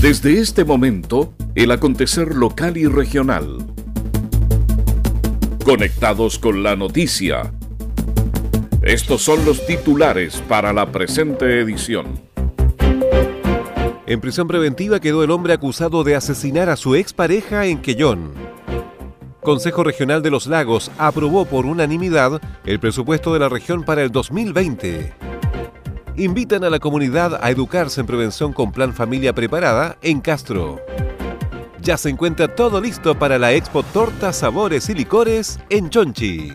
Desde este momento, el acontecer local y regional. Conectados con la noticia. Estos son los titulares para la presente edición. En prisión preventiva quedó el hombre acusado de asesinar a su expareja en Quellón. Consejo Regional de los Lagos aprobó por unanimidad el presupuesto de la región para el 2020. Invitan a la comunidad a educarse en prevención con Plan Familia Preparada en Castro. Ya se encuentra todo listo para la Expo Tortas, Sabores y Licores en Chonchi.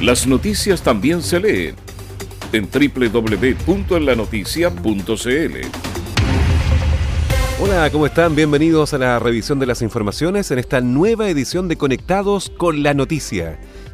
Las noticias también se leen en www.enlanoticia.cl. Hola, ¿cómo están? Bienvenidos a la revisión de las informaciones en esta nueva edición de Conectados con la Noticia.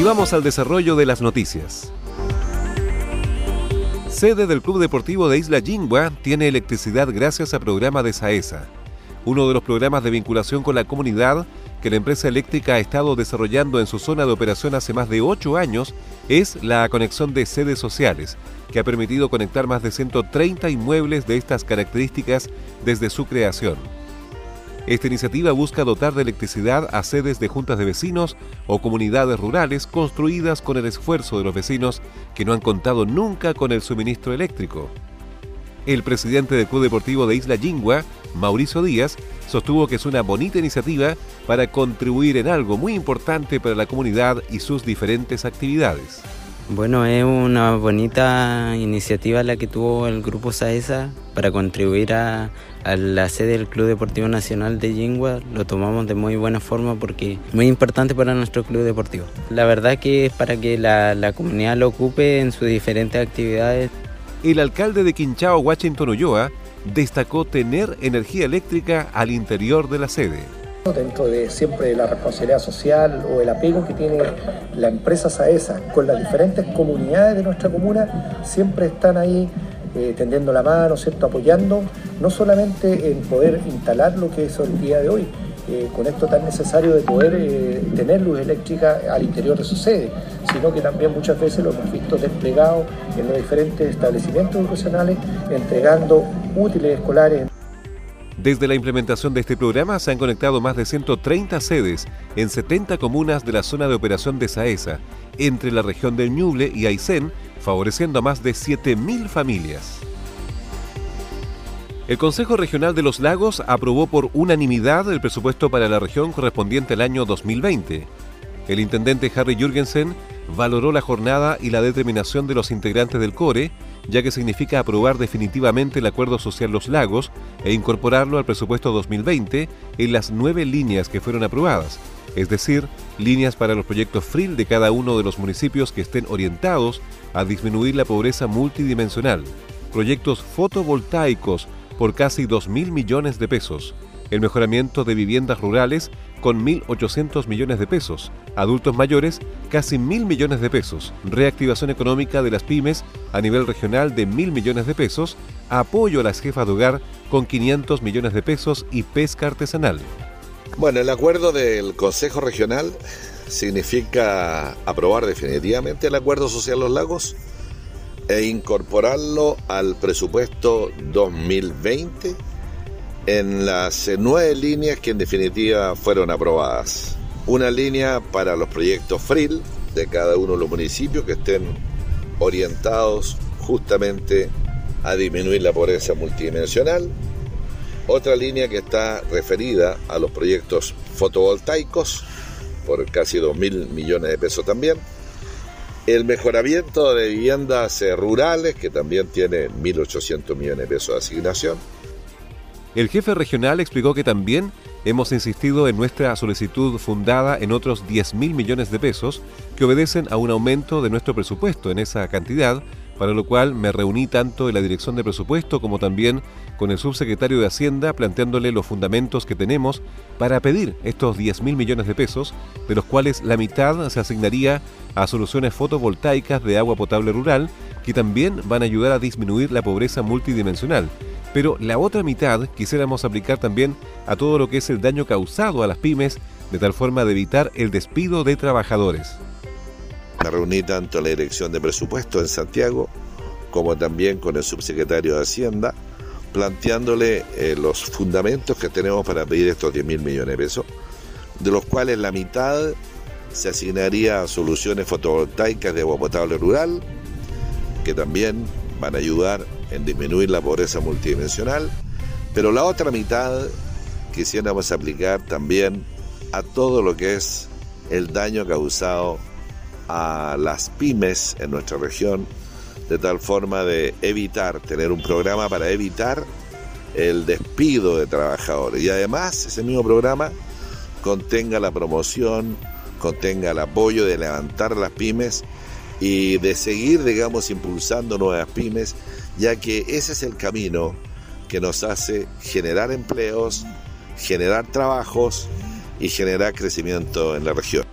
Y vamos al desarrollo de las noticias. Sede del Club Deportivo de Isla Jingua tiene electricidad gracias al programa de SAESA, uno de los programas de vinculación con la comunidad que la empresa eléctrica ha estado desarrollando en su zona de operación hace más de ocho años es la conexión de sedes sociales, que ha permitido conectar más de 130 inmuebles de estas características desde su creación. Esta iniciativa busca dotar de electricidad a sedes de juntas de vecinos o comunidades rurales construidas con el esfuerzo de los vecinos que no han contado nunca con el suministro eléctrico. El presidente del Club Deportivo de Isla Yingua, Mauricio Díaz, sostuvo que es una bonita iniciativa para contribuir en algo muy importante para la comunidad y sus diferentes actividades. Bueno, es una bonita iniciativa la que tuvo el Grupo SAESA para contribuir a, la sede del Club Deportivo Nacional de Yingua. Lo tomamos de muy buena forma porque es muy importante para nuestro club deportivo. La verdad que es para que la, la comunidad lo ocupe en sus diferentes actividades. El alcalde de Quinchao, Washington Ulloa, destacó tener energía eléctrica al interior de la sede dentro de siempre la responsabilidad social o el apego que tiene la empresa SAESA con las diferentes comunidades de nuestra comuna, siempre están ahí eh, tendiendo la mano, ¿cierto? apoyando, no solamente en poder instalar lo que es el día de hoy, eh, con esto tan necesario de poder eh, tener luz eléctrica al interior de su sede, sino que también muchas veces lo hemos visto desplegado en los diferentes establecimientos educacionales, entregando útiles escolares. Desde la implementación de este programa se han conectado más de 130 sedes en 70 comunas de la zona de operación de Saesa, entre la región del Ñuble y Aysén, favoreciendo a más de 7.000 familias. El Consejo Regional de los Lagos aprobó por unanimidad el presupuesto para la región correspondiente al año 2020. El intendente Harry Jürgensen valoró la jornada y la determinación de los integrantes del CORE ya que significa aprobar definitivamente el Acuerdo Social Los Lagos e incorporarlo al presupuesto 2020 en las nueve líneas que fueron aprobadas, es decir, líneas para los proyectos FRIL de cada uno de los municipios que estén orientados a disminuir la pobreza multidimensional, proyectos fotovoltaicos por casi 2.000 millones de pesos, el mejoramiento de viviendas rurales con 1.800 millones de pesos, adultos mayores casi 1.000 millones de pesos, reactivación económica de las pymes a nivel regional de 1.000 millones de pesos, apoyo a las jefas de hogar con 500 millones de pesos y pesca artesanal. Bueno, el acuerdo del Consejo Regional significa aprobar definitivamente el Acuerdo Social Los Lagos e incorporarlo al presupuesto 2020 en las nueve líneas que en definitiva fueron aprobadas. Una línea para los proyectos FRIL de cada uno de los municipios que estén orientados justamente a disminuir la pobreza multidimensional. Otra línea que está referida a los proyectos fotovoltaicos por casi 2 mil millones de pesos también. El mejoramiento de viviendas rurales que también tiene 1.800 millones de pesos de asignación el jefe regional explicó que también hemos insistido en nuestra solicitud fundada en otros 10 mil millones de pesos que obedecen a un aumento de nuestro presupuesto en esa cantidad para lo cual me reuní tanto en la Dirección de Presupuesto como también con el subsecretario de Hacienda planteándole los fundamentos que tenemos para pedir estos 10 mil millones de pesos, de los cuales la mitad se asignaría a soluciones fotovoltaicas de agua potable rural, que también van a ayudar a disminuir la pobreza multidimensional. Pero la otra mitad quisiéramos aplicar también a todo lo que es el daño causado a las pymes, de tal forma de evitar el despido de trabajadores. Me reuní tanto en la Dirección de Presupuesto en Santiago como también con el subsecretario de Hacienda, planteándole eh, los fundamentos que tenemos para pedir estos 10 mil millones de pesos, de los cuales la mitad se asignaría a soluciones fotovoltaicas de agua potable rural, que también van a ayudar en disminuir la pobreza multidimensional, pero la otra mitad quisiéramos aplicar también a todo lo que es el daño causado a las pymes en nuestra región, de tal forma de evitar, tener un programa para evitar el despido de trabajadores. Y además ese mismo programa contenga la promoción, contenga el apoyo de levantar las pymes y de seguir, digamos, impulsando nuevas pymes, ya que ese es el camino que nos hace generar empleos, generar trabajos y generar crecimiento en la región.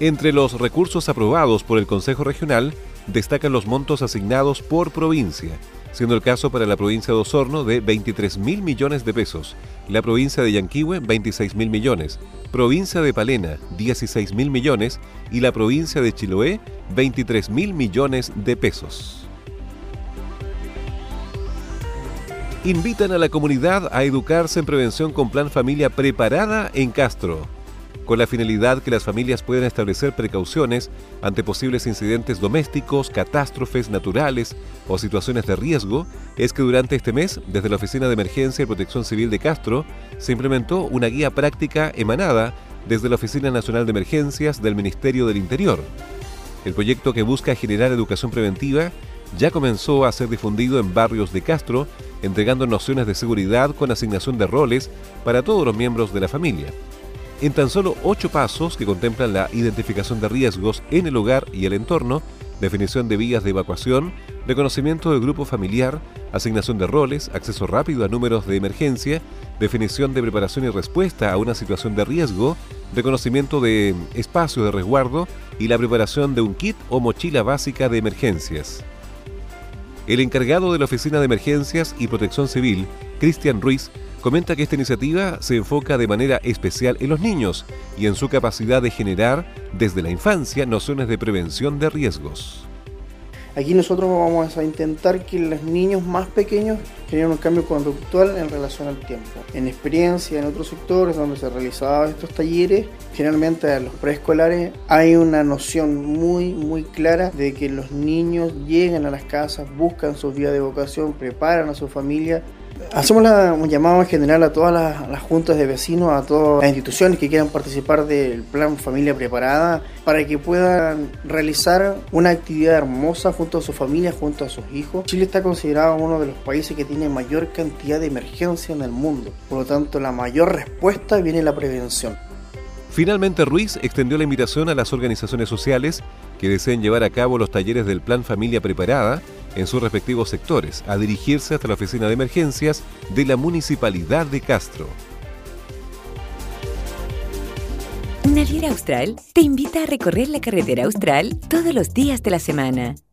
Entre los recursos aprobados por el Consejo Regional destacan los montos asignados por provincia, siendo el caso para la provincia de Osorno de 23 mil millones de pesos, la provincia de Yanquihue 26 mil millones, provincia de Palena 16 mil millones y la provincia de Chiloé 23 mil millones de pesos. Invitan a la comunidad a educarse en prevención con Plan Familia Preparada en Castro con la finalidad que las familias puedan establecer precauciones ante posibles incidentes domésticos, catástrofes naturales o situaciones de riesgo, es que durante este mes, desde la Oficina de Emergencia y Protección Civil de Castro, se implementó una guía práctica emanada desde la Oficina Nacional de Emergencias del Ministerio del Interior. El proyecto que busca generar educación preventiva ya comenzó a ser difundido en barrios de Castro, entregando nociones de seguridad con asignación de roles para todos los miembros de la familia en tan solo ocho pasos que contemplan la identificación de riesgos en el hogar y el entorno, definición de vías de evacuación, reconocimiento del grupo familiar, asignación de roles, acceso rápido a números de emergencia, definición de preparación y respuesta a una situación de riesgo, reconocimiento de espacio de resguardo y la preparación de un kit o mochila básica de emergencias. El encargado de la Oficina de Emergencias y Protección Civil, Cristian Ruiz, comenta que esta iniciativa se enfoca de manera especial en los niños y en su capacidad de generar desde la infancia nociones de prevención de riesgos. Aquí nosotros vamos a intentar que los niños más pequeños generen un cambio conductual en relación al tiempo. En experiencia en otros sectores donde se realizaban estos talleres, generalmente en los preescolares hay una noción muy muy clara de que los niños llegan a las casas, buscan sus vías de vocación, preparan a su familia Hacemos un llamado en general a todas las, juntas de vecinos, a todas las instituciones que quieran participar del plan Familia Preparada, para que puedan realizar una actividad hermosa junto a su familia, junto a sus hijos. Chile está considerado uno de los países que tiene mayor cantidad de emergencia en el mundo, por lo tanto la mayor respuesta viene en la prevención. Finalmente, Ruiz extendió la invitación a las organizaciones sociales que deseen llevar a cabo los talleres del Plan Familia Preparada en sus respectivos sectores, a dirigirse hasta la oficina de emergencias de la Municipalidad de Castro. Naviera Austral te invita a recorrer la carretera austral todos los días de la semana.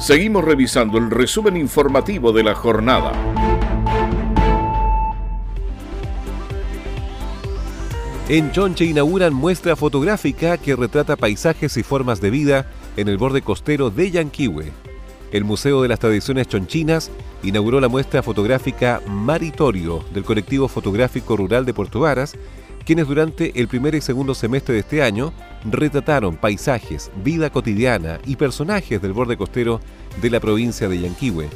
Seguimos revisando el resumen informativo de la jornada. En Chonche inauguran muestra fotográfica que retrata paisajes y formas de vida en el borde costero de Yanquihue. El Museo de las Tradiciones Chonchinas inauguró la muestra fotográfica Maritorio del colectivo fotográfico rural de Puerto Varas, quienes durante el primer y segundo semestre de este año retrataron paisajes, vida cotidiana y personajes del borde costero de la provincia de Yanquihue.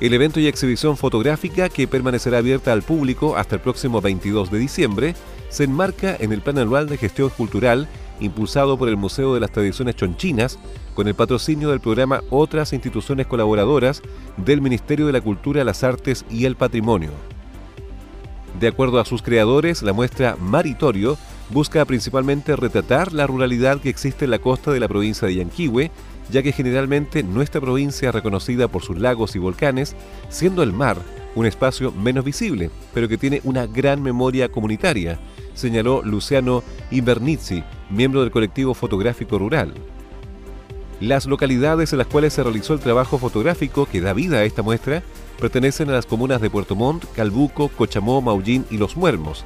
El evento y exhibición fotográfica, que permanecerá abierta al público hasta el próximo 22 de diciembre, se enmarca en el Plan Anual de Gestión Cultural impulsado por el Museo de las Tradiciones Chonchinas, con el patrocinio del programa Otras instituciones colaboradoras del Ministerio de la Cultura, las Artes y el Patrimonio. De acuerdo a sus creadores, la muestra Maritorio busca principalmente retratar la ruralidad que existe en la costa de la provincia de Yanquihue, ya que generalmente nuestra provincia es reconocida por sus lagos y volcanes, siendo el mar un espacio menos visible, pero que tiene una gran memoria comunitaria, señaló Luciano Invernizzi, miembro del colectivo fotográfico rural. Las localidades en las cuales se realizó el trabajo fotográfico que da vida a esta muestra pertenecen a las comunas de Puerto Montt, Calbuco, Cochamó, Maullín y Los Muermos.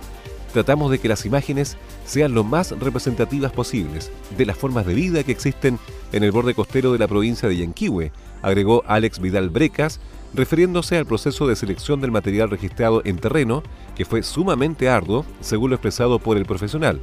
Tratamos de que las imágenes sean lo más representativas posibles de las formas de vida que existen en el borde costero de la provincia de Yanquihue, agregó Alex Vidal Brecas, refiriéndose al proceso de selección del material registrado en terreno, que fue sumamente arduo, según lo expresado por el profesional.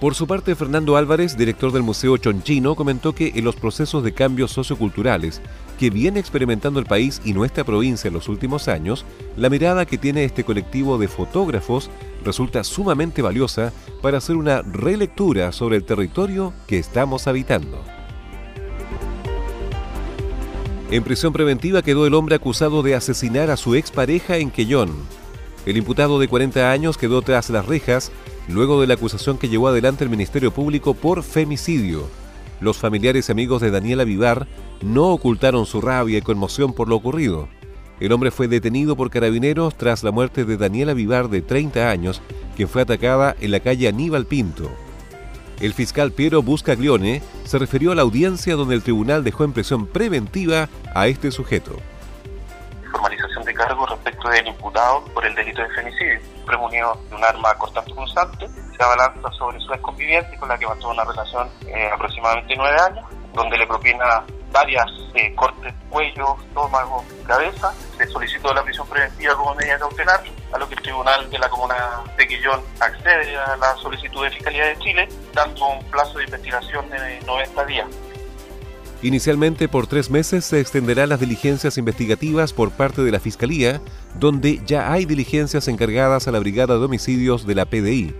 Por su parte, Fernando Álvarez, director del Museo Chonchino, comentó que en los procesos de cambios socioculturales que viene experimentando el país y nuestra provincia en los últimos años, la mirada que tiene este colectivo de fotógrafos resulta sumamente valiosa para hacer una relectura sobre el territorio que estamos habitando. En prisión preventiva quedó el hombre acusado de asesinar a su expareja en Quellón. El imputado de 40 años quedó tras las rejas luego de la acusación que llevó adelante el Ministerio Público por femicidio. Los familiares y amigos de Daniela Vivar no ocultaron su rabia y conmoción por lo ocurrido. El hombre fue detenido por carabineros tras la muerte de Daniela Vivar de 30 años, quien fue atacada en la calle Aníbal Pinto. El fiscal Piero Buscaglione se refirió a la audiencia donde el tribunal dejó en prisión preventiva a este sujeto. Cargo respecto del imputado por el delito de femicidio, premunido de un arma cortante punzante, se abalanza sobre su exconviviente con la que mantuvo una relación eh, aproximadamente nueve años, donde le propina varias eh, cortes cuello, estómago, cabeza. Se solicitó la prisión preventiva como medida cautelar, a lo que el Tribunal de la Comuna de Quillón accede a la solicitud de Fiscalía de Chile, dando un plazo de investigación de 90 días. Inicialmente por tres meses se extenderán las diligencias investigativas por parte de la Fiscalía, donde ya hay diligencias encargadas a la Brigada de Homicidios de la PDI.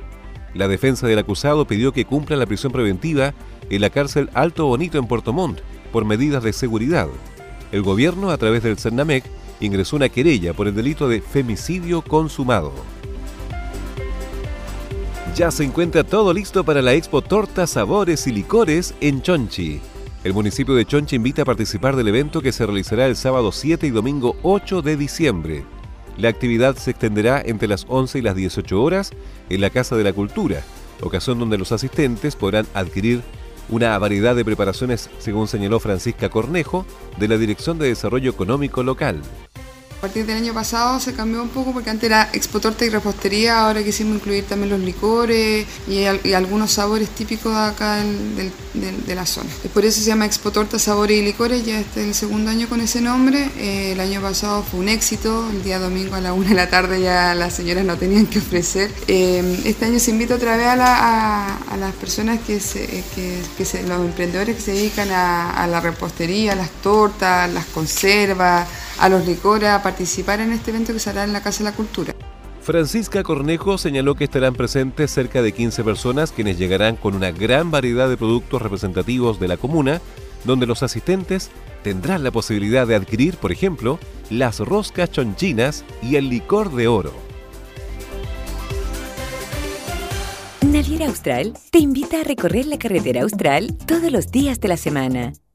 La defensa del acusado pidió que cumpla la prisión preventiva en la cárcel Alto Bonito en Puerto Montt por medidas de seguridad. El gobierno, a través del CERNAMEC, ingresó una querella por el delito de femicidio consumado. Ya se encuentra todo listo para la Expo Tortas, Sabores y Licores en Chonchi. El municipio de Chonchi invita a participar del evento que se realizará el sábado 7 y domingo 8 de diciembre. La actividad se extenderá entre las 11 y las 18 horas en la Casa de la Cultura, ocasión donde los asistentes podrán adquirir una variedad de preparaciones, según señaló Francisca Cornejo, de la Dirección de Desarrollo Económico Local. A partir del año pasado se cambió un poco porque antes era expo torta y repostería, ahora quisimos incluir también los licores y, algunos sabores típicos de acá de, la zona. Por eso se llama expo torta, sabores y licores, ya este es el segundo año con ese nombre. Eh, el año pasado fue un éxito, el día domingo a la una de la tarde ya las señoras no tenían que ofrecer. Eh, este año se invita otra vez a, las personas que, se, los emprendedores que se dedican a, a la repostería, a las tortas, las conservas, a los licores, a participar en este evento que se hará en la Casa de la Cultura. Francisca Cornejo señaló que estarán presentes cerca de 15 personas quienes llegarán con una gran variedad de productos representativos de la comuna, donde los asistentes tendrán la posibilidad de adquirir, por ejemplo, las roscas chonchinas y el licor de oro. Naviera Austral te invita a recorrer la carretera austral todos los días de la semana.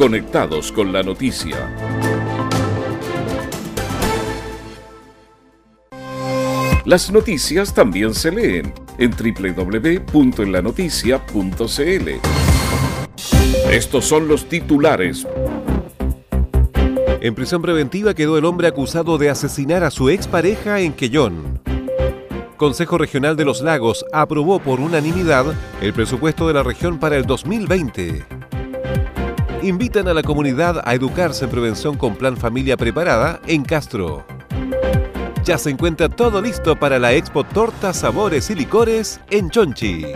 conectados con la noticia. Las noticias también se leen en www.enlanoticia.cl. Estos son los titulares. En prisión preventiva quedó el hombre acusado de asesinar a su expareja en Quellón. Consejo Regional de los Lagos aprobó por unanimidad el presupuesto de la región para el 2020. Invitan a la comunidad a educarse en prevención con Plan Familia Preparada en Castro. Ya se encuentra todo listo para la Expo Tortas, Sabores y Licores en Chonchi.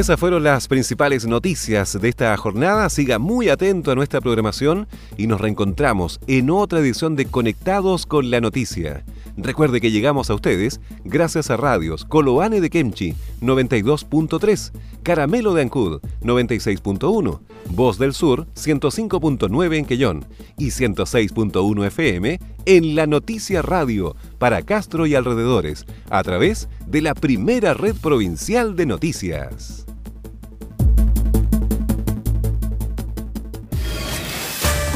Esas fueron las principales noticias de esta jornada. Siga muy atento a nuestra programación y nos reencontramos en otra edición de Conectados con la Noticia. Recuerde que llegamos a ustedes gracias a radios Coloane de Kemchi 92.3, Caramelo de Ancud 96.1, Voz del Sur 105.9 en Quellón y 106.1 FM en La Noticia Radio para Castro y alrededores a través de la primera red provincial de noticias.